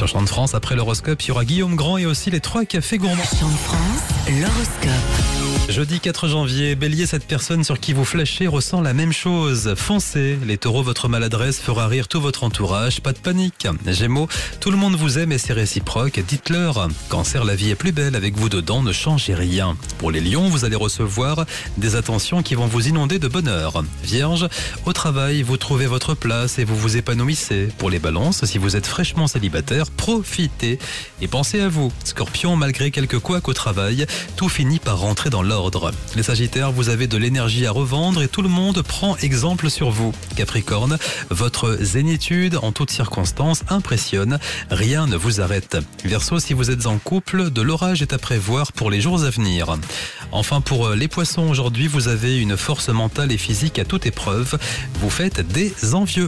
Sur Chant de France, après l'horoscope, il y aura Guillaume Grand et aussi les trois cafés gourmands. Jeudi 4 janvier, Bélier, cette personne sur qui vous flashez ressent la même chose. Foncez. Les taureaux, votre maladresse fera rire tout votre entourage. Pas de panique. Gémeaux, tout le monde vous aime et c'est réciproque. Dites-leur. Cancer, la vie est plus belle avec vous dedans. Ne changez rien. Pour les lions, vous allez recevoir des attentions qui vont vous inonder de bonheur. Vierge, au travail, vous trouvez votre place et vous vous épanouissez. Pour les balances, si vous êtes fraîchement célibataire, profitez et pensez à vous. Scorpion, malgré quelques couacs au travail, tout finit par rentrer dans l'ordre. Les Sagittaires, vous avez de l'énergie à revendre et tout le monde prend exemple sur vous. Capricorne, votre zénitude en toutes circonstances impressionne. Rien ne vous arrête. Verseau, si vous êtes en couple, de l'orage est à prévoir pour les jours à venir. Enfin, pour les poissons, aujourd'hui, vous avez une force mentale et physique à toute épreuve. Vous faites des envieux.